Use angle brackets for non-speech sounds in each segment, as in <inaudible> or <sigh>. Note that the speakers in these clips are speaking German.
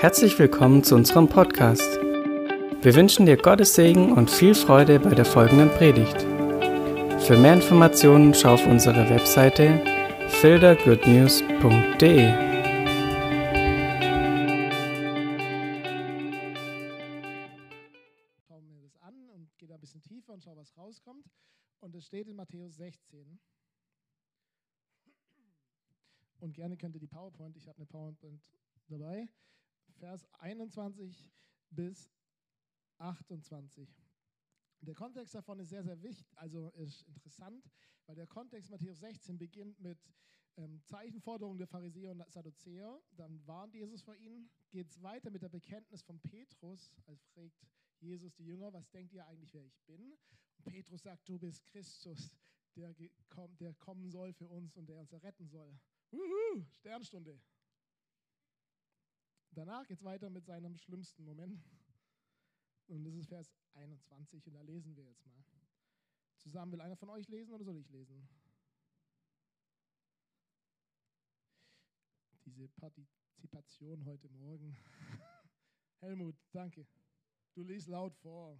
Herzlich willkommen zu unserem Podcast. Wir wünschen dir Gottes Segen und viel Freude bei der folgenden Predigt. Für mehr Informationen schau auf unsere Webseite fildergoodnews.de. Schauen wir das an und gehe da ein bisschen tiefer und schau, was rauskommt. Und es steht in Matthäus 16. Und gerne könnt ihr die PowerPoint, ich habe eine PowerPoint dabei, Vers 21 bis 28. Der Kontext davon ist sehr, sehr wichtig, also ist interessant, weil der Kontext Matthäus 16 beginnt mit ähm, Zeichenforderungen der Pharisäer und Sadduzäer. Dann warnt Jesus vor ihnen, geht es weiter mit der Bekenntnis von Petrus, als fragt Jesus die Jünger, was denkt ihr eigentlich, wer ich bin? Und Petrus sagt, du bist Christus, der, der kommen soll für uns und der uns erretten soll. Uhu, Sternstunde. Danach geht es weiter mit seinem schlimmsten Moment. Und das ist Vers 21 und da lesen wir jetzt mal. Zusammen will einer von euch lesen oder soll ich lesen? Diese Partizipation heute Morgen. <laughs> Helmut, danke. Du liest laut vor.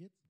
Weiter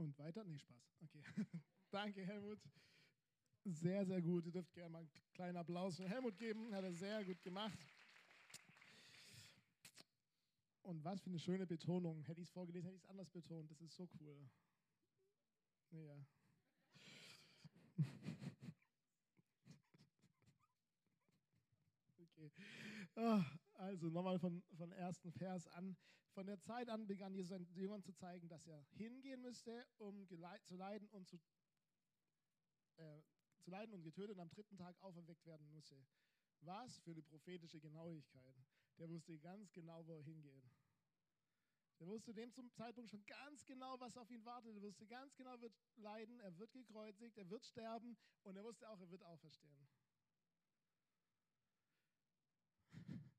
Und weiter? Nee, Spaß. Okay. <laughs> Danke, Helmut. Sehr, sehr gut. Ihr dürft gerne mal einen kleinen Applaus für Helmut geben. Hat er sehr gut gemacht. Und was für eine schöne Betonung. Hätte ich es vorgelesen, hätte ich es anders betont. Das ist so cool. Ja. <laughs> Okay. Ah, Also nochmal von, von ersten Vers an. Von der Zeit an begann Jesus seinen Jüngern zu zeigen, dass er hingehen müsste, um zu leiden und zu, äh, zu leiden und getötet und am dritten Tag auferweckt werden müsse. Was für eine prophetische Genauigkeit. Der wusste ganz genau, wo er hingeht. Der wusste dem zum Zeitpunkt schon ganz genau, was auf ihn wartet. Er wusste ganz genau, er wird leiden, er wird gekreuzigt, er wird sterben und er wusste auch, er wird auferstehen. <laughs>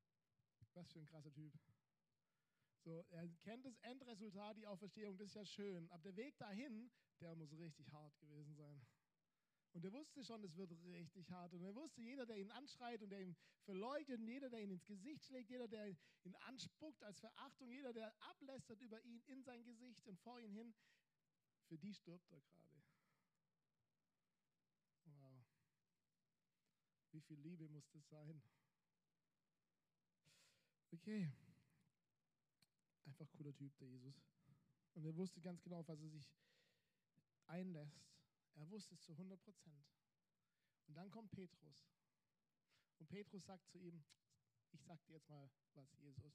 Was für ein krasser Typ. So, er kennt das Endresultat, die Auferstehung, das ist ja schön. Aber der Weg dahin, der muss richtig hart gewesen sein. Und er wusste schon, es wird richtig hart. Und er wusste, jeder, der ihn anschreit und der ihn verleugnet, und jeder, der ihn ins Gesicht schlägt, jeder, der ihn anspuckt als Verachtung, jeder, der ablästert über ihn in sein Gesicht und vor ihn hin, für die stirbt er gerade. Wow. Wie viel Liebe muss das sein? Okay. Einfach cooler Typ, der Jesus. Und er wusste ganz genau, auf was er sich einlässt. Er wusste es zu 100 Prozent. Und dann kommt Petrus. Und Petrus sagt zu ihm, ich sag dir jetzt mal was, Jesus.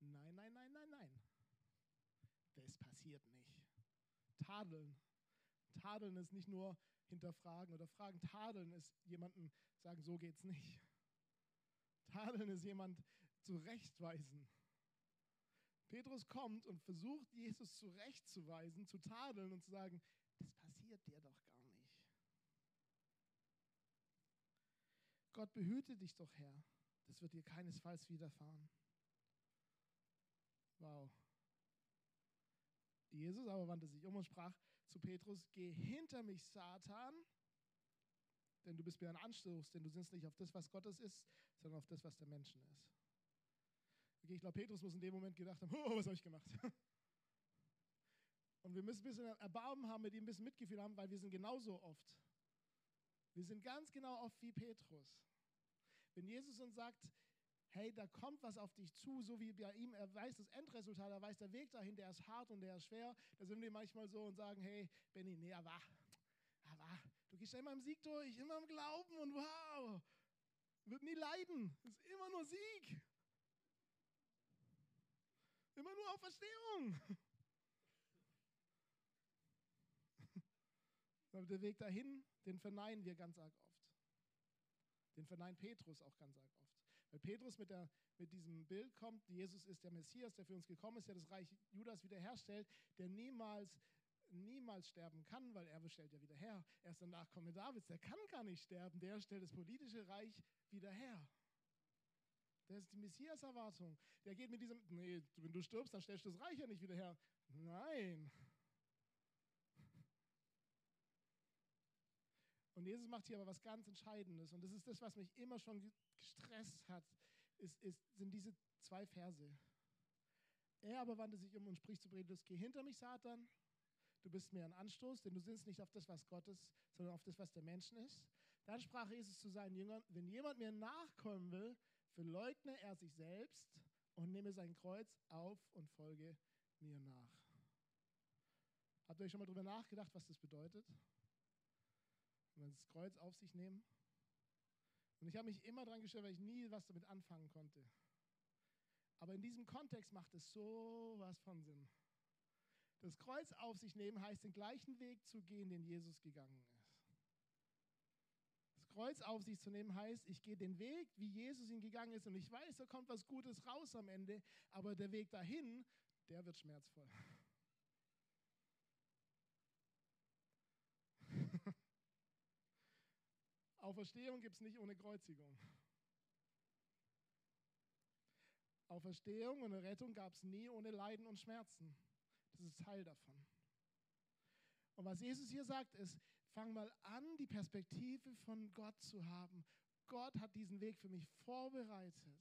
Nein, nein, nein, nein, nein. Das passiert nicht. Tadeln. Tadeln ist nicht nur hinterfragen oder fragen. Tadeln ist jemanden sagen, so geht's nicht. Tadeln ist jemand zurechtweisen. Petrus kommt und versucht, Jesus zurechtzuweisen, zu tadeln und zu sagen, das passiert dir doch gar nicht. Gott behüte dich doch, Herr. Das wird dir keinesfalls widerfahren. Wow. Jesus aber wandte sich um und sprach zu Petrus, geh hinter mich, Satan, denn du bist mir ein Anstoß, denn du sinnst nicht auf das, was Gottes ist, sondern auf das, was der Menschen ist. Ich glaube, Petrus muss in dem Moment gedacht haben, <laughs> oh, was habe ich gemacht? Und wir müssen ein bisschen Erbarmen haben, mit ihm ein bisschen Mitgefühl haben, weil wir sind genauso oft. Wir sind ganz genau oft wie Petrus. Wenn Jesus uns sagt, hey, da kommt was auf dich zu, so wie bei ihm, er weiß das Endresultat, er weiß der Weg dahin, der ist hart und der ist schwer, da sind wir manchmal so und sagen, hey, Benny, nee, aber, aber, du gehst ja immer im Sieg durch, immer im Glauben und wow, wird nie leiden, ist immer nur Sieg. Immer nur Auferstehung. <laughs> Aber der Weg dahin, den verneinen wir ganz arg oft. Den verneint Petrus auch ganz arg oft. Weil Petrus mit, der, mit diesem Bild kommt, Jesus ist der Messias, der für uns gekommen ist, der das Reich Judas wiederherstellt, der niemals, niemals sterben kann, weil er stellt ja wieder her. Er ist der Nachkomme Davids, der kann gar nicht sterben, der stellt das politische Reich wieder her. Das ist die Messias-Erwartung. Der geht mit diesem, nee, wenn du stirbst, dann stellst du das Reich ja nicht wieder her. Nein. Und Jesus macht hier aber was ganz Entscheidendes. Und das ist das, was mich immer schon gestresst hat, ist, ist, sind diese zwei Verse. Er aber wandte sich um und spricht zu Petrus, geh hinter mich, Satan. Du bist mir ein Anstoß, denn du sinnst nicht auf das, was Gott ist, sondern auf das, was der Menschen ist. Dann sprach Jesus zu seinen Jüngern, wenn jemand mir nachkommen will, verleugne er sich selbst und nehme sein Kreuz auf und folge mir nach. Habt ihr euch schon mal darüber nachgedacht, was das bedeutet? Wenn das Kreuz auf sich nehmen? Und ich habe mich immer daran gestellt, weil ich nie was damit anfangen konnte. Aber in diesem Kontext macht es so was von Sinn. Das Kreuz auf sich nehmen heißt, den gleichen Weg zu gehen, den Jesus gegangen ist. Kreuz auf sich zu nehmen heißt, ich gehe den Weg, wie Jesus ihn gegangen ist und ich weiß, da kommt was Gutes raus am Ende, aber der Weg dahin, der wird schmerzvoll. <laughs> Auferstehung gibt es nicht ohne Kreuzigung. Auferstehung und Rettung gab es nie ohne Leiden und Schmerzen. Das ist Teil davon. Und was Jesus hier sagt, ist, Fang mal an, die Perspektive von Gott zu haben. Gott hat diesen Weg für mich vorbereitet.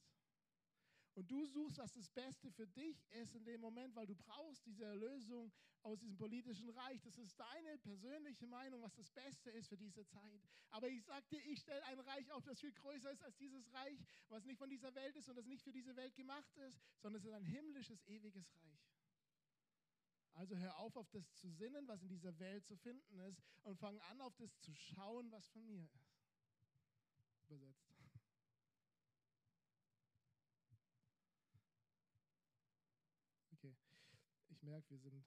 Und du suchst, was das Beste für dich ist in dem Moment, weil du brauchst diese Erlösung aus diesem politischen Reich. Das ist deine persönliche Meinung, was das Beste ist für diese Zeit. Aber ich sage dir, ich stelle ein Reich auf, das viel größer ist als dieses Reich, was nicht von dieser Welt ist und das nicht für diese Welt gemacht ist, sondern es ist ein himmlisches, ewiges Reich. Also hör auf, auf das zu sinnen, was in dieser Welt zu finden ist, und fang an, auf das zu schauen, was von mir ist. Übersetzt. Okay, ich merke, wir sind,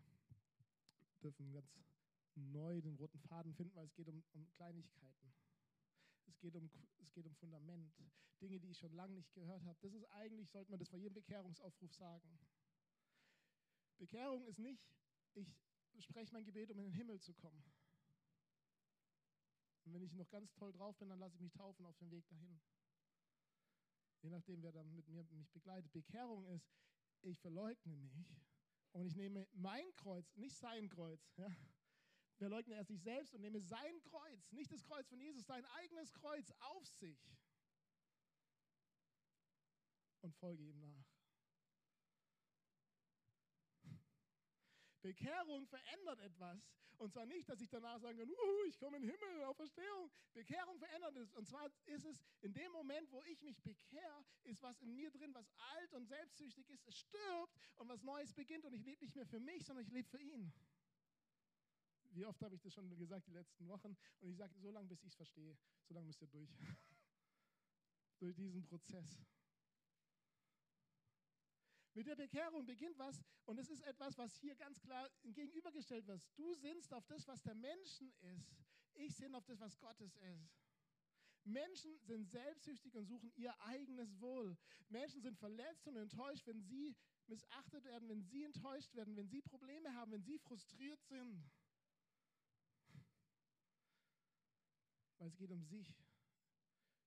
dürfen ganz neu den roten Faden finden, weil es geht um, um Kleinigkeiten. Es geht, um, es geht um Fundament, Dinge, die ich schon lange nicht gehört habe. Das ist eigentlich, sollte man das vor jedem Bekehrungsaufruf sagen. Bekehrung ist nicht, ich spreche mein Gebet, um in den Himmel zu kommen. Und wenn ich noch ganz toll drauf bin, dann lasse ich mich taufen auf dem Weg dahin. Je nachdem, wer dann mit mir mich begleitet. Bekehrung ist, ich verleugne mich und ich nehme mein Kreuz, nicht sein Kreuz. Ja? Verleugne er sich selbst und nehme sein Kreuz, nicht das Kreuz von Jesus, sein eigenes Kreuz auf sich und folge ihm nach. Bekehrung verändert etwas. Und zwar nicht, dass ich danach sagen kann, ich komme in den Himmel, auf Verstehung. Bekehrung verändert es. Und zwar ist es in dem Moment, wo ich mich bekehre, ist was in mir drin, was alt und selbstsüchtig ist. Es stirbt und was Neues beginnt. Und ich lebe nicht mehr für mich, sondern ich lebe für ihn. Wie oft habe ich das schon gesagt die letzten Wochen? Und ich sage, so lange, bis ich es verstehe, so lange müsst ihr durch. <laughs> durch diesen Prozess. Mit der Bekehrung beginnt was und es ist etwas, was hier ganz klar gegenübergestellt wird. Du sinnst auf das, was der Menschen ist. Ich sinne auf das, was Gottes ist. Menschen sind selbstsüchtig und suchen ihr eigenes Wohl. Menschen sind verletzt und enttäuscht, wenn sie missachtet werden, wenn sie enttäuscht werden, wenn sie Probleme haben, wenn sie frustriert sind. weil es geht um sich.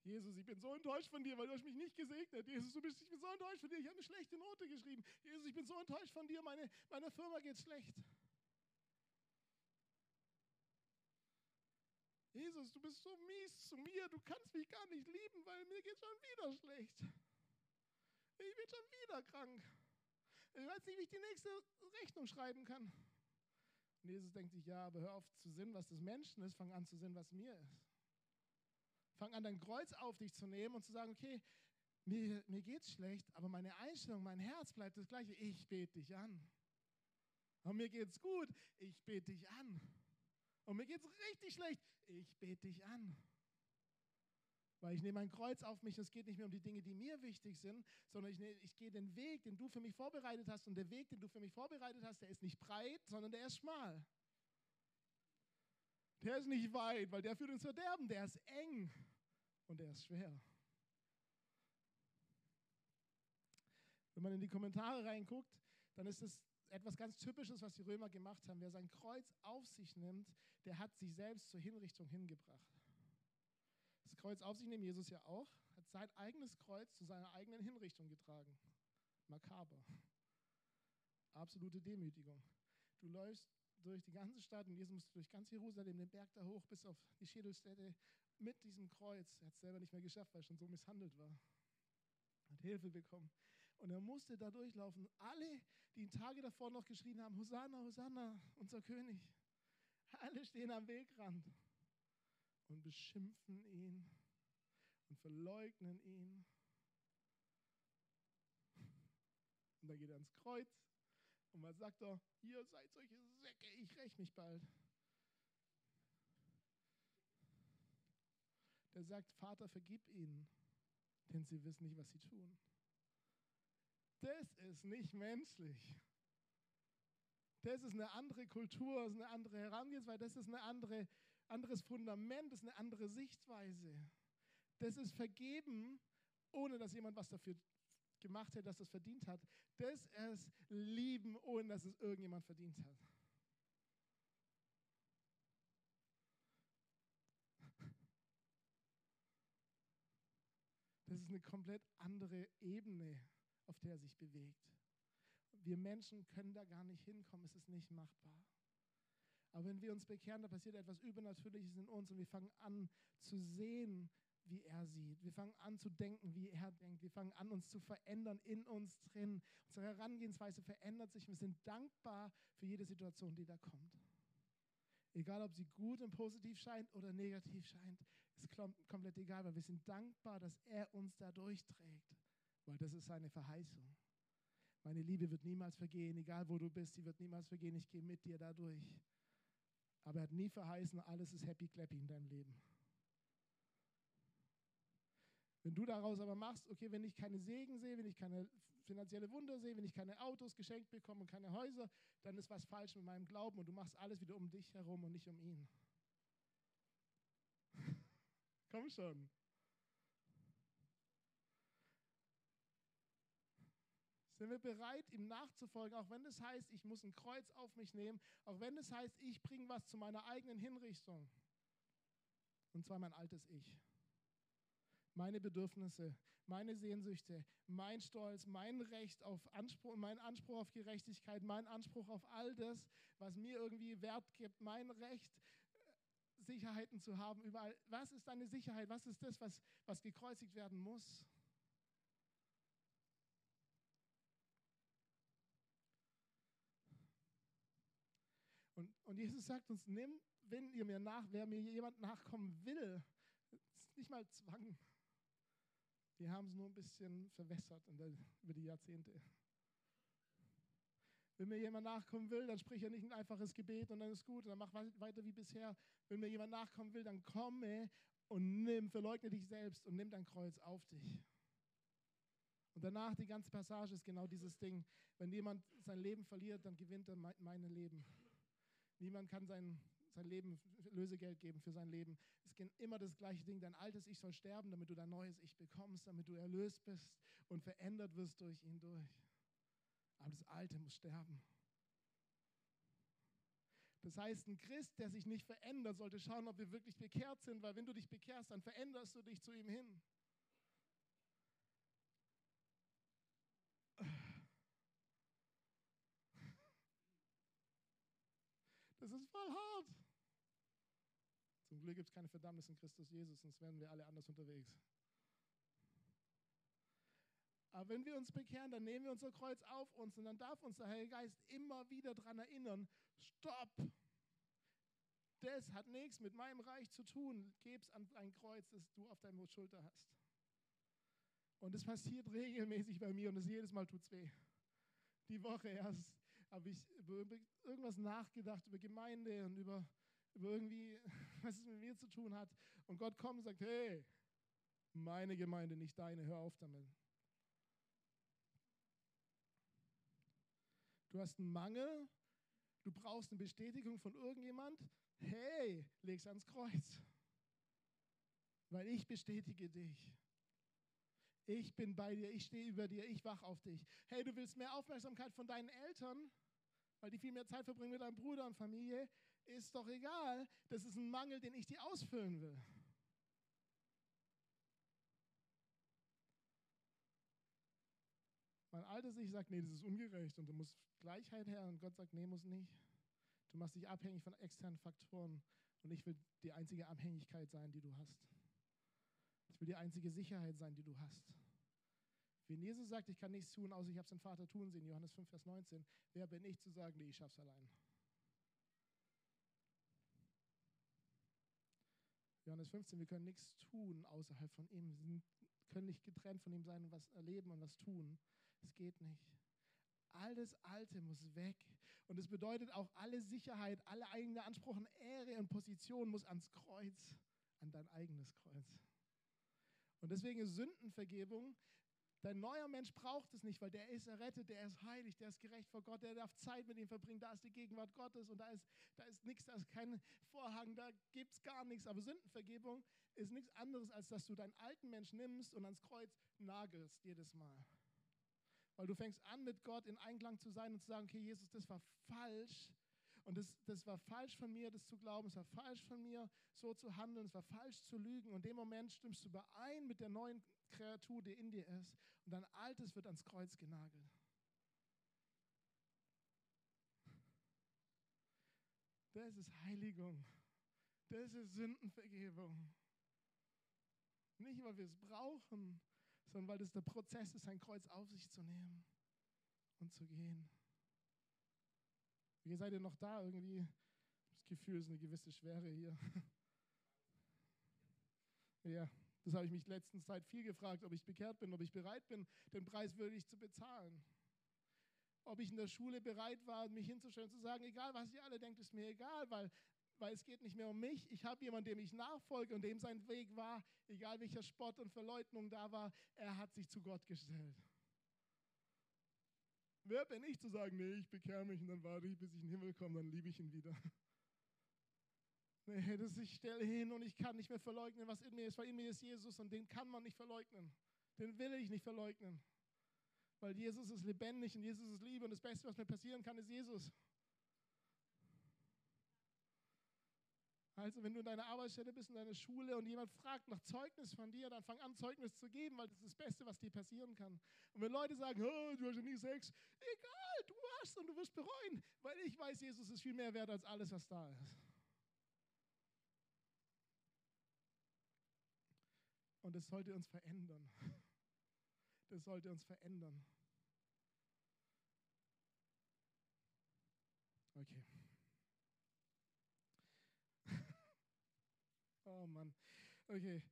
Jesus, ich bin so enttäuscht von dir, weil du hast mich nicht gesegnet. Jesus, du bist, ich bin so enttäuscht von dir, ich habe eine schlechte Note geschrieben. Jesus, ich bin so enttäuscht von dir, meine, meiner Firma geht schlecht. Jesus, du bist so mies zu mir, du kannst mich gar nicht lieben, weil mir geht schon wieder schlecht. Ich bin schon wieder krank. Ich weiß nicht, wie ich die nächste Rechnung schreiben kann. Und Jesus denkt sich, ja, aber hör auf zu sinnen, was des Menschen ist, fang an zu sinnen, was mir ist. Fang an, dein Kreuz auf dich zu nehmen und zu sagen, okay, mir, mir geht's schlecht, aber meine Einstellung, mein Herz bleibt das gleiche. Ich bete dich an. Und mir geht's gut, ich bete dich an. Und mir geht's richtig schlecht, ich bete dich an. Weil ich nehme mein Kreuz auf mich und es geht nicht mehr um die Dinge, die mir wichtig sind, sondern ich, nehme, ich gehe den Weg, den du für mich vorbereitet hast. Und der Weg, den du für mich vorbereitet hast, der ist nicht breit, sondern der ist schmal. Der ist nicht weit, weil der führt ins Verderben. Der ist eng und der ist schwer. Wenn man in die Kommentare reinguckt, dann ist es etwas ganz Typisches, was die Römer gemacht haben. Wer sein Kreuz auf sich nimmt, der hat sich selbst zur Hinrichtung hingebracht. Das Kreuz auf sich nehmen Jesus ja auch, hat sein eigenes Kreuz zu seiner eigenen Hinrichtung getragen. Makaber. Absolute Demütigung. Du läufst durch die ganze Stadt und Jesus musste durch ganz Jerusalem, den Berg da hoch bis auf die Schädelstätte mit diesem Kreuz. Er hat es selber nicht mehr geschafft, weil er schon so misshandelt war. Hat Hilfe bekommen. Und er musste da durchlaufen. Alle, die ihn Tage davor noch geschrien haben, Hosanna, Hosanna, unser König. Alle stehen am Wegrand und beschimpfen ihn und verleugnen ihn. Und dann geht er ans Kreuz und was sagt er? Ihr seid solche Säcke, ich räche mich bald. Der sagt, Vater, vergib ihnen, denn sie wissen nicht, was sie tun. Das ist nicht menschlich. Das ist eine andere Kultur, das ist eine andere Herangehensweise, das ist ein andere, anderes Fundament, das ist eine andere Sichtweise. Das ist vergeben, ohne dass jemand was dafür gemacht hätte, dass es verdient hat. Das ist lieben, ohne dass es irgendjemand verdient hat. Das ist eine komplett andere Ebene, auf der er sich bewegt. Wir Menschen können da gar nicht hinkommen, es ist nicht machbar. Aber wenn wir uns bekehren, da passiert etwas Übernatürliches in uns und wir fangen an zu sehen, wie er sieht. Wir fangen an zu denken, wie er denkt. Wir fangen an, uns zu verändern in uns drin. Unsere Herangehensweise verändert sich. Wir sind dankbar für jede Situation, die da kommt. Egal, ob sie gut und positiv scheint oder negativ scheint, ist komplett egal, weil wir sind dankbar, dass er uns da durchträgt, weil das ist seine Verheißung. Meine Liebe wird niemals vergehen, egal wo du bist, sie wird niemals vergehen. Ich gehe mit dir dadurch. Aber er hat nie verheißen, alles ist happy clappy in deinem Leben. Wenn du daraus aber machst, okay, wenn ich keine Segen sehe, wenn ich keine finanzielle Wunder sehe, wenn ich keine Autos geschenkt bekomme und keine Häuser, dann ist was falsch mit meinem Glauben und du machst alles wieder um dich herum und nicht um ihn. <laughs> Komm schon. Sind wir bereit, ihm nachzufolgen, auch wenn das heißt, ich muss ein Kreuz auf mich nehmen, auch wenn das heißt, ich bringe was zu meiner eigenen Hinrichtung. Und zwar mein altes Ich meine Bedürfnisse, meine Sehnsüchte, mein Stolz, mein Recht auf Anspruch, mein Anspruch auf Gerechtigkeit, mein Anspruch auf all das, was mir irgendwie Wert gibt, mein Recht, Sicherheiten zu haben überall. Was ist deine Sicherheit? Was ist das, was, was gekreuzigt werden muss? Und, und Jesus sagt uns, nimm, wenn ihr mir nach, wer mir jemand nachkommen will, ist nicht mal Zwang. Die haben es nur ein bisschen verwässert der, über die Jahrzehnte. Wenn mir jemand nachkommen will, dann sprich er nicht ein einfaches Gebet und dann ist gut und dann mach weiter wie bisher. Wenn mir jemand nachkommen will, dann komme und nimm, verleugne dich selbst und nimm dein Kreuz auf dich. Und danach die ganze Passage ist genau dieses Ding. Wenn jemand sein Leben verliert, dann gewinnt er mein Leben. Niemand kann sein sein Leben, Lösegeld geben für sein Leben. Immer das gleiche Ding. Dein altes Ich soll sterben, damit du dein neues Ich bekommst, damit du erlöst bist und verändert wirst durch ihn durch. Aber das Alte muss sterben. Das heißt, ein Christ, der sich nicht verändert, sollte schauen, ob wir wirklich bekehrt sind, weil wenn du dich bekehrst, dann veränderst du dich zu ihm hin. Das ist voll hart. Zum Glück gibt es keine Verdammnis in Christus Jesus, sonst wären wir alle anders unterwegs. Aber wenn wir uns bekehren, dann nehmen wir unser Kreuz auf uns und dann darf uns der Heilige Geist immer wieder daran erinnern, stopp, das hat nichts mit meinem Reich zu tun. Geb's an ein Kreuz, das du auf deiner Schulter hast. Und das passiert regelmäßig bei mir und das jedes Mal tut es weh. Die Woche erst habe ich über irgendwas nachgedacht, über Gemeinde und über irgendwie, <laughs> was es mit mir zu tun hat. Und Gott kommt und sagt, hey, meine Gemeinde, nicht deine, hör auf damit. Du hast einen Mangel, du brauchst eine Bestätigung von irgendjemand. Hey, leg's ans Kreuz. Weil ich bestätige dich. Ich bin bei dir, ich stehe über dir, ich wach auf dich. Hey, du willst mehr Aufmerksamkeit von deinen Eltern, weil die viel mehr Zeit verbringen mit deinem Bruder und Familie. Ist doch egal. Das ist ein Mangel, den ich dir ausfüllen will. Mein altes Ich sagt, nee, das ist ungerecht und du musst Gleichheit her. Und Gott sagt, nee, muss nicht. Du machst dich abhängig von externen Faktoren. Und ich will die einzige Abhängigkeit sein, die du hast. Ich will die einzige Sicherheit sein, die du hast. Wenn Jesus sagt, ich kann nichts tun, außer ich habe es den Vater tun sehen, Johannes 5, Vers 19, wer bin ich zu sagen, nee, ich schaff's allein? Johannes 15, wir können nichts tun außerhalb von ihm. Wir können nicht getrennt von ihm sein und was erleben und was tun. Es geht nicht. Alles Alte muss weg. Und es bedeutet auch, alle Sicherheit, alle eigene Anspruch und Ehre und Position muss ans Kreuz, an dein eigenes Kreuz. Und deswegen ist Sündenvergebung, dein neuer Mensch braucht es nicht, weil der ist errettet, der ist heilig, der ist gerecht vor Gott, der darf Zeit mit ihm verbringen, da ist die Gegenwart Gottes und da ist, da ist nichts, da ist kein Vorhang, da gibt es gar nichts. Aber Sündenvergebung ist nichts anderes, als dass du deinen alten Mensch nimmst und ans Kreuz nagelst jedes Mal. Weil du fängst an, mit Gott in Einklang zu sein und zu sagen, okay, Jesus, das war falsch. Und das, das war falsch von mir, das zu glauben. Es war falsch von mir, so zu handeln. Es war falsch zu lügen. Und in dem Moment stimmst du überein mit der neuen Kreatur, die in dir ist. Und dein Altes wird ans Kreuz genagelt. Das ist Heiligung. Das ist Sündenvergebung. Nicht, weil wir es brauchen, sondern weil das der Prozess ist, sein Kreuz auf sich zu nehmen und zu gehen. Wie seid ihr noch da? Irgendwie das Gefühl ist eine gewisse Schwere hier. <laughs> ja, das habe ich mich letzten Zeit viel gefragt, ob ich bekehrt bin, ob ich bereit bin, den Preis wirklich zu bezahlen. Ob ich in der Schule bereit war, mich hinzustellen zu sagen, egal was ihr alle denkt, ist mir egal, weil weil es geht nicht mehr um mich. Ich habe jemanden, dem ich nachfolge und dem sein Weg war, egal welcher Spott und Verleugnung da war, er hat sich zu Gott gestellt. Wer bin ich zu sagen, nee, ich bekehre mich und dann warte ich, bis ich in den Himmel komme, dann liebe ich ihn wieder. Nee, das ich stelle hin und ich kann nicht mehr verleugnen, was in mir ist, weil in mir ist Jesus und den kann man nicht verleugnen. Den will ich nicht verleugnen. Weil Jesus ist lebendig und Jesus ist Liebe und das Beste, was mir passieren kann, ist Jesus. Also wenn du in deiner Arbeitsstelle bist, in deiner Schule und jemand fragt nach Zeugnis von dir, dann fang an, Zeugnis zu geben, weil das ist das Beste, was dir passieren kann. Und wenn Leute sagen, oh, du hast ja nie Sex, egal, du hast und du wirst bereuen, weil ich weiß, Jesus ist viel mehr wert als alles, was da ist. Und das sollte uns verändern. Das sollte uns verändern. Okay. <laughs> Oh Mann. Okay.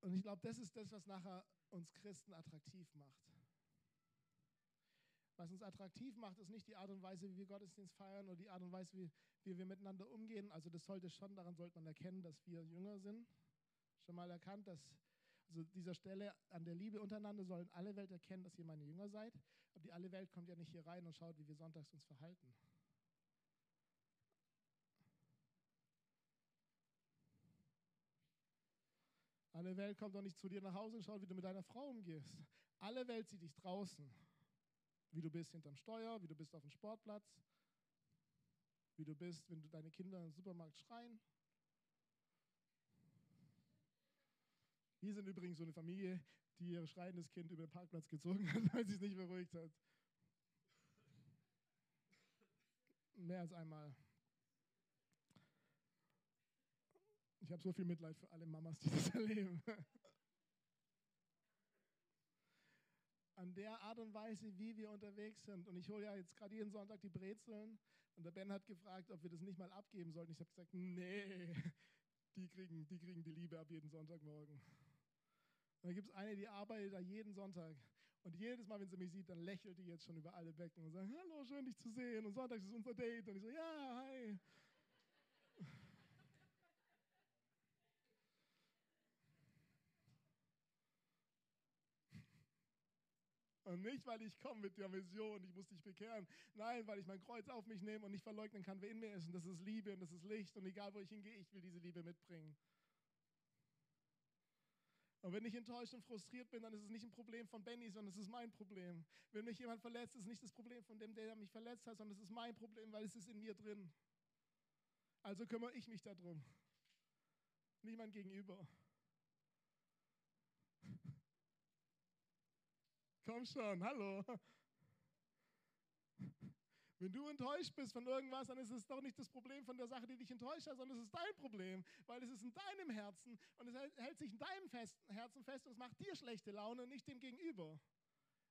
Und ich glaube, das ist das, was nachher uns Christen attraktiv macht. Was uns attraktiv macht, ist nicht die Art und Weise, wie wir Gottesdienst feiern oder die Art und Weise, wie, wie wir miteinander umgehen. Also das sollte schon, daran sollte man erkennen, dass wir Jünger sind. Schon mal erkannt, dass also dieser Stelle an der Liebe untereinander sollen alle Welt erkennen, dass ihr meine Jünger seid. Aber die alle Welt kommt ja nicht hier rein und schaut, wie wir sonntags uns verhalten. Alle Welt kommt doch nicht zu dir nach Hause und schaut, wie du mit deiner Frau umgehst. Alle Welt sieht dich draußen. Wie du bist hinterm Steuer, wie du bist auf dem Sportplatz. wie du bist, wenn du deine Kinder im Supermarkt schreien. Wir sind übrigens so eine Familie, die ihr schreiendes Kind über den Parkplatz gezogen hat, <laughs> weil sie es nicht beruhigt hat. Mehr als einmal. Ich habe so viel Mitleid für alle Mamas, die das <laughs> erleben. An der Art und Weise, wie wir unterwegs sind. Und ich hole ja jetzt gerade jeden Sonntag die Brezeln. Und der Ben hat gefragt, ob wir das nicht mal abgeben sollten. Ich habe gesagt, nee, die kriegen, die kriegen die Liebe ab jeden Sonntagmorgen. Und da gibt es eine, die arbeitet da jeden Sonntag. Und jedes Mal, wenn sie mich sieht, dann lächelt die jetzt schon über alle Becken und sagt, hallo, schön dich zu sehen. Und Sonntag ist unser Date. Und ich so, ja, hi. <laughs> Und nicht, weil ich komme mit der Vision, ich muss dich bekehren. Nein, weil ich mein Kreuz auf mich nehme und nicht verleugnen kann, wer in mir ist. Und das ist Liebe und das ist Licht. Und egal, wo ich hingehe, ich will diese Liebe mitbringen. Und wenn ich enttäuscht und frustriert bin, dann ist es nicht ein Problem von Benny, sondern es ist mein Problem. Wenn mich jemand verletzt, ist es nicht das Problem von dem, der mich verletzt hat, sondern es ist mein Problem, weil es ist in mir drin. Also kümmere ich mich darum. Niemand gegenüber. <laughs> Komm schon, hallo. Wenn du enttäuscht bist von irgendwas, dann ist es doch nicht das Problem von der Sache, die dich enttäuscht hat, sondern es ist dein Problem, weil es ist in deinem Herzen und es hält sich in deinem Herzen fest und es macht dir schlechte Laune und nicht dem Gegenüber.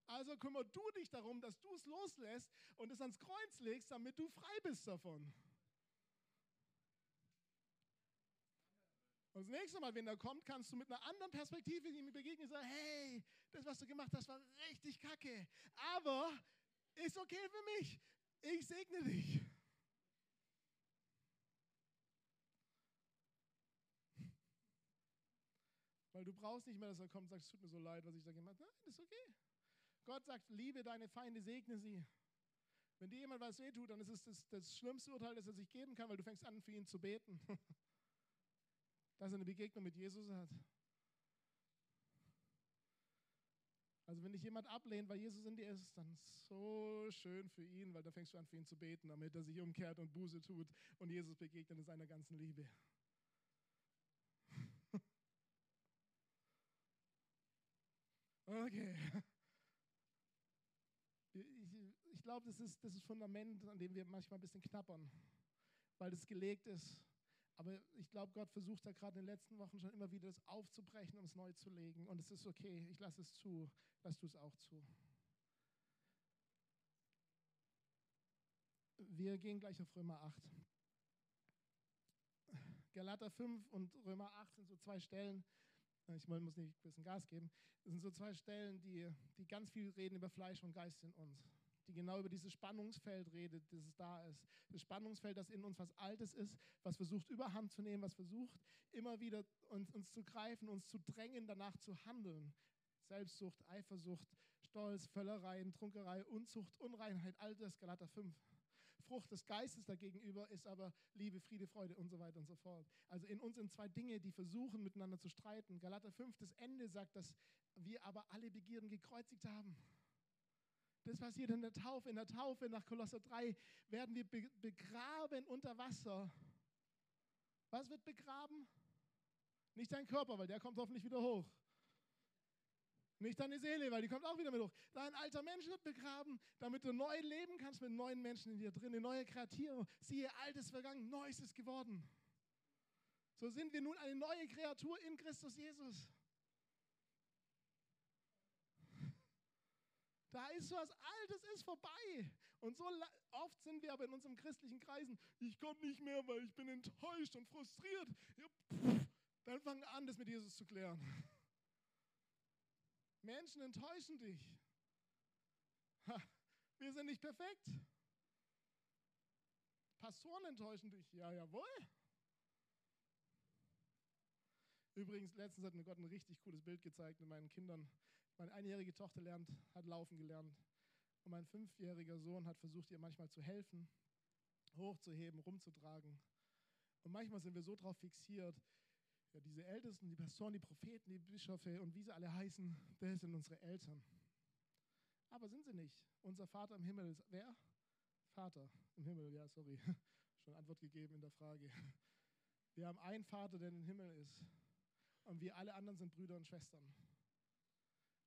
Also kümmere du dich darum, dass du es loslässt und es ans Kreuz legst, damit du frei bist davon. Und das nächste Mal, wenn er kommt, kannst du mit einer anderen Perspektive ihm begegnen und sagen, hey, das, was du gemacht hast, war richtig kacke. Aber ist okay für mich. Ich segne dich. Weil du brauchst nicht mehr, dass er kommt und sagt, es tut mir so leid, was ich da gemacht habe. Nein, ist okay. Gott sagt, liebe deine Feinde, segne sie. Wenn dir jemand was wehtut, dann ist es das, das schlimmste Urteil, das er sich geben kann, weil du fängst an, für ihn zu beten. <laughs> dass er eine Begegnung mit Jesus hat. Also wenn dich jemand ablehnt, weil Jesus in dir ist, dann so schön für ihn, weil da fängst du an für ihn zu beten, damit er sich umkehrt und Buße tut und Jesus begegnet in seiner ganzen Liebe. <laughs> Okay. Ich, ich glaube, das ist das ist Fundament, an dem wir manchmal ein bisschen knappern, weil das gelegt ist. Aber ich glaube, Gott versucht da gerade in den letzten Wochen schon immer wieder das aufzubrechen, um es neu zu legen. Und es ist okay, ich lasse es zu, lass du es auch zu. Wir gehen gleich auf Römer 8. Galater 5 und Römer 8 sind so zwei Stellen, ich muss nicht ein bisschen Gas geben, das sind so zwei Stellen, die, die ganz viel reden über Fleisch und Geist in uns die genau über dieses Spannungsfeld redet, das es da ist. Das Spannungsfeld, das in uns was Altes ist, was versucht Überhand zu nehmen, was versucht immer wieder uns, uns zu greifen, uns zu drängen, danach zu handeln. Selbstsucht, Eifersucht, Stolz, Völlereien, Trunkerei, Unzucht, Unreinheit, all das, Galater 5. Frucht des Geistes dagegenüber ist aber Liebe, Friede, Freude und so weiter und so fort. Also in uns sind zwei Dinge, die versuchen miteinander zu streiten. Galater 5, das Ende sagt, dass wir aber alle Begierden gekreuzigt haben. Das passiert in der Taufe. In der Taufe nach Kolosser 3 werden wir begraben unter Wasser. Was wird begraben? Nicht dein Körper, weil der kommt hoffentlich wieder hoch. Nicht deine Seele, weil die kommt auch wieder mit hoch. Dein alter Mensch wird begraben, damit du neu leben kannst mit neuen Menschen in dir drin, eine neue Kreatur. Siehe, altes vergangen, neues ist geworden. So sind wir nun eine neue Kreatur in Christus Jesus. Da ist was Altes, ist vorbei. Und so oft sind wir aber in unseren christlichen Kreisen, ich komme nicht mehr, weil ich bin enttäuscht und frustriert. Ja, pff, dann fangen an, das mit Jesus zu klären. <laughs> Menschen enttäuschen dich. Ha, wir sind nicht perfekt. Pastoren enttäuschen dich. Ja, jawohl. Übrigens, letztens hat mir Gott ein richtig cooles Bild gezeigt mit meinen Kindern. Meine einjährige Tochter lernt, hat laufen gelernt. Und mein fünfjähriger Sohn hat versucht, ihr manchmal zu helfen, hochzuheben, rumzutragen. Und manchmal sind wir so darauf fixiert, ja, diese Ältesten, die Pastoren, die Propheten, die Bischöfe und wie sie alle heißen, das sind unsere Eltern. Aber sind sie nicht. Unser Vater im Himmel ist wer? Vater im Himmel, ja, sorry. <laughs> Schon Antwort gegeben in der Frage. Wir haben einen Vater, der im Himmel ist. Und wir alle anderen sind Brüder und Schwestern.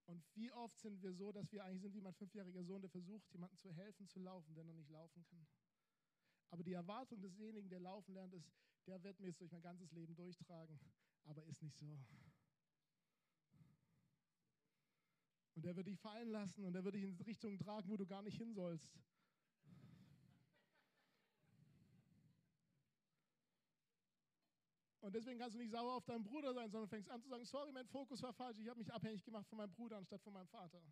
Und wie oft sind wir so, dass wir eigentlich sind wie mein fünfjähriger Sohn, der versucht, jemandem zu helfen, zu laufen, der noch nicht laufen kann. Aber die Erwartung desjenigen, der laufen lernt, ist, der wird mir jetzt durch mein ganzes Leben durchtragen. Aber ist nicht so. Und der wird dich fallen lassen und der wird dich in Richtungen tragen, wo du gar nicht hin sollst. Und deswegen kannst du nicht sauer auf deinen Bruder sein, sondern fängst an zu sagen, sorry, mein Fokus war falsch, ich habe mich abhängig gemacht von meinem Bruder anstatt von meinem Vater.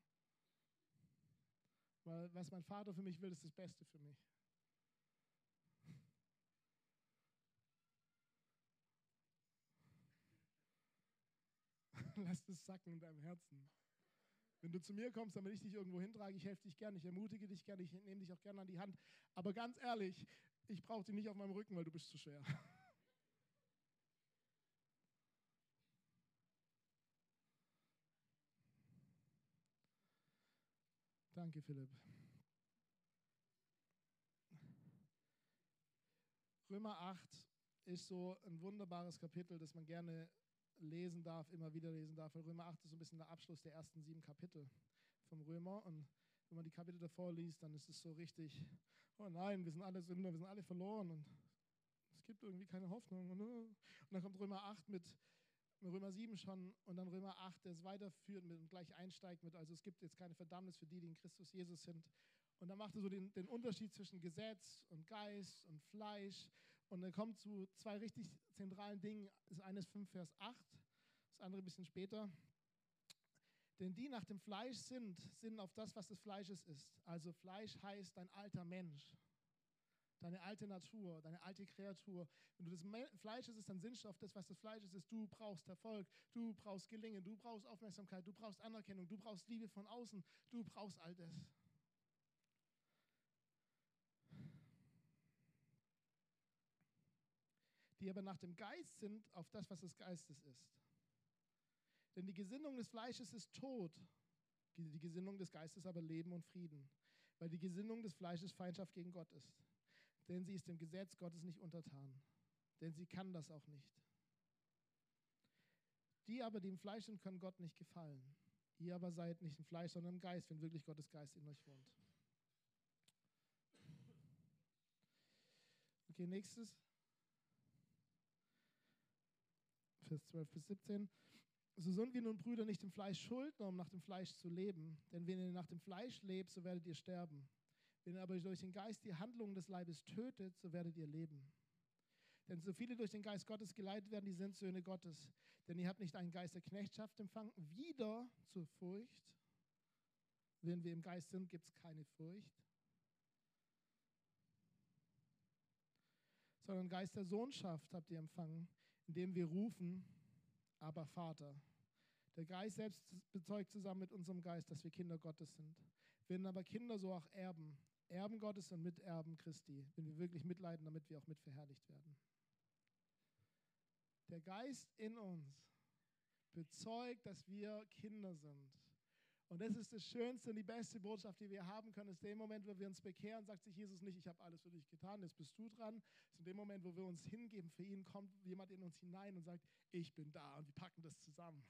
Weil was mein Vater für mich will, ist das Beste für mich. <laughs> Lass es sacken in deinem Herzen. Wenn du zu mir kommst, damit ich dich irgendwo hintrage, ich helfe dich gerne, ich ermutige dich gerne, ich nehme dich auch gerne an die Hand. Aber ganz ehrlich, ich brauche dich nicht auf meinem Rücken, weil du bist zu schwer. <laughs> Danke, Philipp. Römer 8 ist so ein wunderbares Kapitel, das man gerne lesen darf, immer wieder lesen darf. Weil Römer 8 ist so ein bisschen der Abschluss der ersten sieben Kapitel vom Römer. Und wenn man die Kapitel davor liest, dann ist es so richtig, oh nein, wir sind alle Sünder, wir sind alle verloren und es gibt irgendwie keine Hoffnung. Und äh, dann kommt Römer 8 mit Römer 7 schon und dann Römer 8, der es weiterführt mit, und gleich einsteigt mit, also es gibt jetzt keine Verdammnis für die, die in Christus Jesus sind. Und dann macht er so den, den Unterschied zwischen Gesetz und Geist und Fleisch und er kommt zu zwei richtig zentralen Dingen. Das eine ist 5 Vers 8, das andere ein bisschen später. Denn die nach dem Fleisch sind, sind auf das, was des Fleisches ist. Also Fleisch heißt dein alter Mensch, deine alte Natur, deine alte Kreatur. Wenn du das Fleisch ist, dann sinnst du auf das, was das Fleisch ist. Du brauchst Erfolg, du brauchst Gelingen, du brauchst Aufmerksamkeit, du brauchst Anerkennung, du brauchst Liebe von außen, du brauchst all das. die aber nach dem Geist sind, auf das, was des Geistes ist. Denn die Gesinnung des Fleisches ist Tod, die Gesinnung des Geistes aber Leben und Frieden, weil die Gesinnung des Fleisches Feindschaft gegen Gott ist. Denn sie ist dem Gesetz Gottes nicht untertan, denn sie kann das auch nicht. Die aber, die im Fleisch sind, können Gott nicht gefallen. Ihr aber seid nicht im Fleisch, sondern im Geist, wenn wirklich Gottes Geist in euch wohnt. Okay, nächstes. Vers 12 bis 17. So sind wir nun Brüder nicht im Fleisch Schuldner, um nach dem Fleisch zu leben. Denn wenn ihr nach dem Fleisch lebt, so werdet ihr sterben. Wenn ihr aber durch den Geist die Handlungen des Leibes tötet, so werdet ihr leben. Denn so viele durch den Geist Gottes geleitet werden, die sind Söhne Gottes. Denn ihr habt nicht einen Geist der Knechtschaft empfangen, wieder zur Furcht. Wenn wir im Geist sind, gibt es keine Furcht. Sondern Geist der Sohnschaft habt ihr empfangen, indem wir rufen, aber Vater. Der Geist selbst bezeugt zusammen mit unserem Geist, dass wir Kinder Gottes sind. Werden aber Kinder so auch Erben. Erben Gottes und Miterben Christi, wenn wir wirklich mitleiden, damit wir auch mitverherrlicht werden. Der Geist in uns bezeugt, dass wir Kinder sind. Und das ist das Schönste und die beste Botschaft, die wir haben können, ist der Moment, wo wir uns bekehren, sagt sich Jesus nicht, ich habe alles für dich getan, jetzt bist du dran. Ist in dem Moment, wo wir uns hingeben für ihn, kommt jemand in uns hinein und sagt, ich bin da und wir packen das zusammen.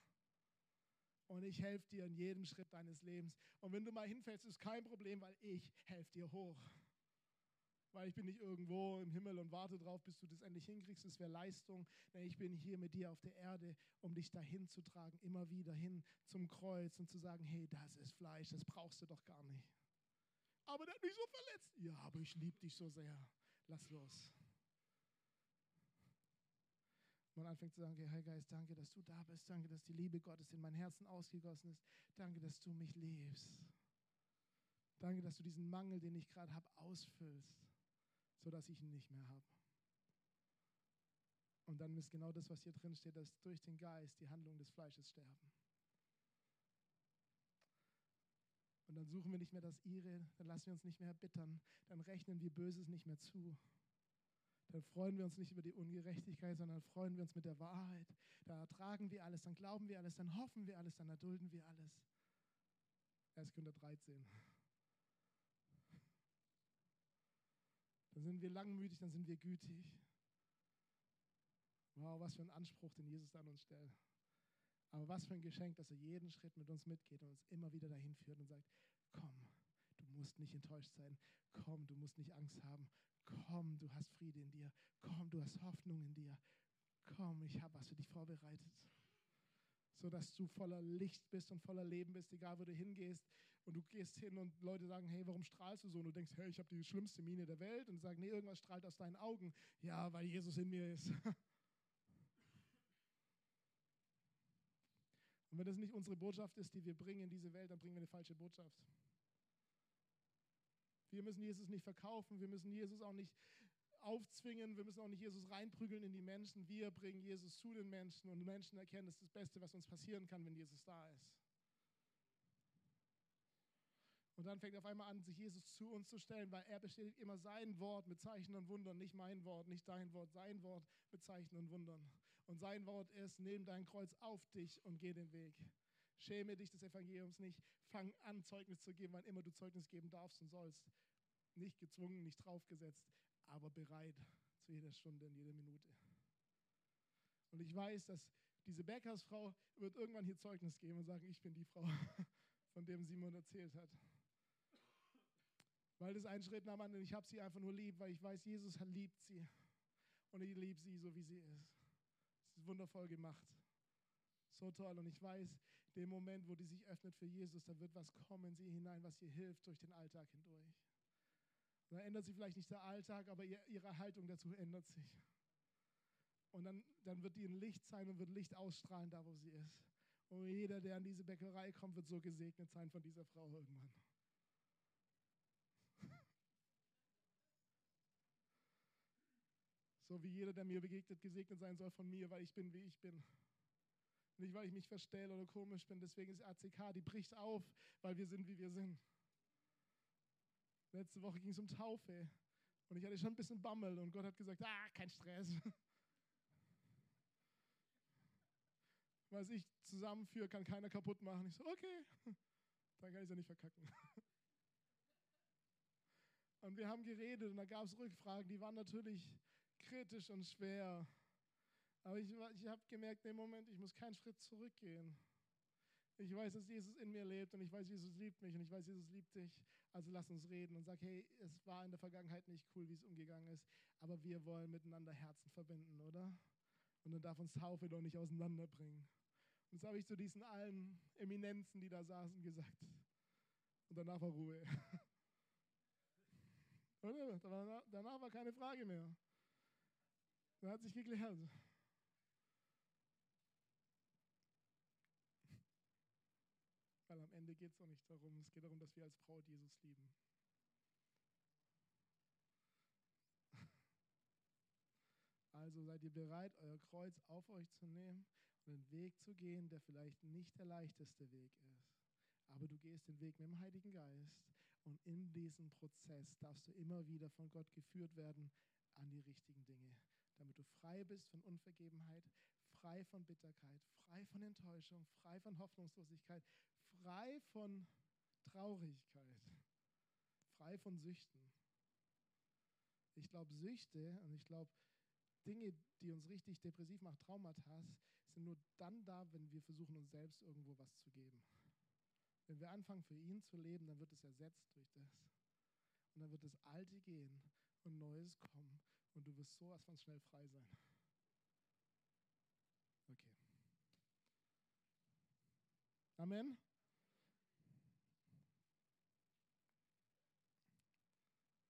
Und ich helfe dir in jedem Schritt deines Lebens. Und wenn du mal hinfällst, ist kein Problem, weil ich helfe dir hoch weil ich bin nicht irgendwo im Himmel und warte drauf, bis du das endlich hinkriegst. Das wäre Leistung. Nee, ich bin hier mit dir auf der Erde, um dich dahin zu tragen, immer wieder hin zum Kreuz und zu sagen, hey, das ist Fleisch, das brauchst du doch gar nicht. Aber der hat mich so verletzt. Ja, aber ich liebe dich so sehr. Lass los. Man anfängt zu sagen, Herr Geist, danke, dass du da bist. Danke, dass die Liebe Gottes in mein Herzen ausgegossen ist. Danke, dass du mich liebst. Danke, dass du diesen Mangel, den ich gerade habe, ausfüllst sodass ich ihn nicht mehr habe. Und dann ist genau das, was hier drin steht, dass durch den Geist die Handlungen des Fleisches sterben. Und dann suchen wir nicht mehr das Ihre, dann lassen wir uns nicht mehr erbittern, dann rechnen wir Böses nicht mehr zu. Dann freuen wir uns nicht über die Ungerechtigkeit, sondern freuen wir uns mit der Wahrheit. Da ertragen wir alles, dann glauben wir alles, dann hoffen wir alles, dann erdulden wir alles. 1. Korinther 13. Dann sind wir langmütig, dann sind wir gütig. Wow, was für ein Anspruch, den Jesus an uns stellt. Aber was für ein Geschenk, dass er jeden Schritt mit uns mitgeht und uns immer wieder dahin führt und sagt, komm, du musst nicht enttäuscht sein. Komm, du musst nicht Angst haben. Komm, du hast Friede in dir. Komm, du hast Hoffnung in dir. Komm, ich habe was für dich vorbereitet. So dass du voller Licht bist und voller Leben bist, egal wo du hingehst. Und du gehst hin und Leute sagen, hey, warum strahlst du so? Und du denkst, hey, ich habe die schlimmste Miene der Welt. Und sagen, nee, irgendwas strahlt aus deinen Augen. Ja, weil Jesus in mir ist. <laughs> Und wenn das nicht unsere Botschaft ist, die wir bringen in diese Welt, dann bringen wir eine falsche Botschaft. Wir müssen Jesus nicht verkaufen, wir müssen Jesus auch nicht aufzwingen, wir müssen auch nicht Jesus reinprügeln in die Menschen. Wir bringen Jesus zu den Menschen und die Menschen erkennen, das ist das Beste, was uns passieren kann, wenn Jesus da ist. Und dann fängt auf einmal an, sich Jesus zu uns zu stellen, weil er bestätigt immer sein Wort mit Zeichen und Wundern, nicht mein Wort, nicht dein Wort, sein Wort mit Zeichen und Wundern. Und sein Wort ist, nimm dein Kreuz auf dich und geh den Weg. Schäme dich des Evangeliums nicht. Fang an, Zeugnis zu geben, wann immer du Zeugnis geben darfst und sollst. Nicht gezwungen, nicht draufgesetzt, aber bereit zu jeder Stunde und jeder Minute. Und ich weiß, dass diese Bäckersfrau wird irgendwann hier Zeugnis geben und sagen, ich bin die Frau, <laughs> von dem Simon erzählt hat. Weil das ein Schritt nach dem anderen, ich habe sie einfach nur lieb, weil ich weiß, Jesus liebt sie. Und ich liebe sie so, wie sie ist. Es ist wundervoll gemacht. So toll. Und ich weiß, dem Moment, wo die sich öffnet für Jesus, da wird was kommen in sie hinein, was ihr hilft durch den Alltag hindurch. Da ändert sich vielleicht nicht der Alltag, aber ihre Haltung dazu ändert sich. Und dann, dann wird die ein Licht sein und wird Licht ausstrahlen, da wo sie ist. Und jeder, der an diese Bäckerei kommt, wird so gesegnet sein von dieser Frau irgendwann. <laughs> So wie jeder, der mir begegnet, gesegnet sein soll von mir, weil ich bin, wie ich bin. Nicht, weil ich mich verstelle oder komisch bin. Deswegen ist ACK, die bricht auf, weil wir sind, wie wir sind. Letzte Woche ging es um Taufe. Und ich hatte schon ein bisschen Bammel. Und Gott hat gesagt, ah, kein Stress. <laughs> Was ich zusammenführe, kann keiner kaputt machen. Ich so, okay, <laughs> dann kann ich es ja nicht verkacken. <laughs> Und wir haben geredet und da gab es Rückfragen, die waren natürlich kritisch und schwer. Aber ich, ich habe gemerkt, im Moment, ich muss keinen Schritt zurückgehen. Ich weiß, dass Jesus in mir lebt und ich weiß, Jesus liebt mich und ich weiß, Jesus liebt dich. Also lass uns reden und sag, hey, es war in der Vergangenheit nicht cool, wie es umgegangen ist, aber wir wollen miteinander Herzen verbinden, oder? Und dann darf uns Taufe doch nicht auseinanderbringen. Und so habe ich zu diesen allen Eminenzen, die da saßen, gesagt. Und danach war Ruhe. <laughs> Oder? Danach war keine Frage mehr. Da hat sich geklärt. Weil am Ende geht es auch nicht darum, es geht darum, dass wir als Braut Jesus lieben. <laughs> Also seid ihr bereit, euer Kreuz auf euch zu nehmen und den Weg zu gehen, der vielleicht nicht der leichteste Weg ist. Aber du gehst den Weg mit dem Heiligen Geist und in diesem Prozess darfst du immer wieder von Gott geführt werden an die richtigen Dinge damit du frei bist von Unvergebenheit, frei von Bitterkeit, frei von Enttäuschung, frei von Hoffnungslosigkeit, frei von Traurigkeit, frei von Süchten. Ich glaube, Süchte und ich glaube, Dinge, die uns richtig depressiv machen, Traumata, sind nur dann da, wenn wir versuchen, uns selbst irgendwo was zu geben. Wenn wir anfangen, für ihn zu leben, dann wird es ersetzt durch das. Und dann wird das Alte gehen und Neues kommen und du wirst sowas von schnell frei sein. Okay. Amen.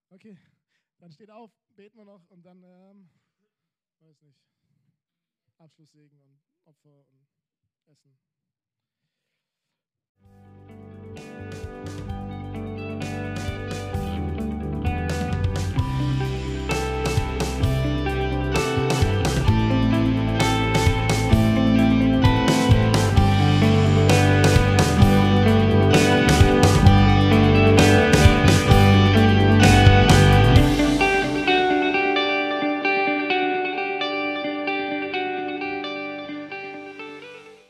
Okay, dann steht auf, beten wir noch und dann, ähm, weiß nicht, Abschlusssegen und Opfer und Essen.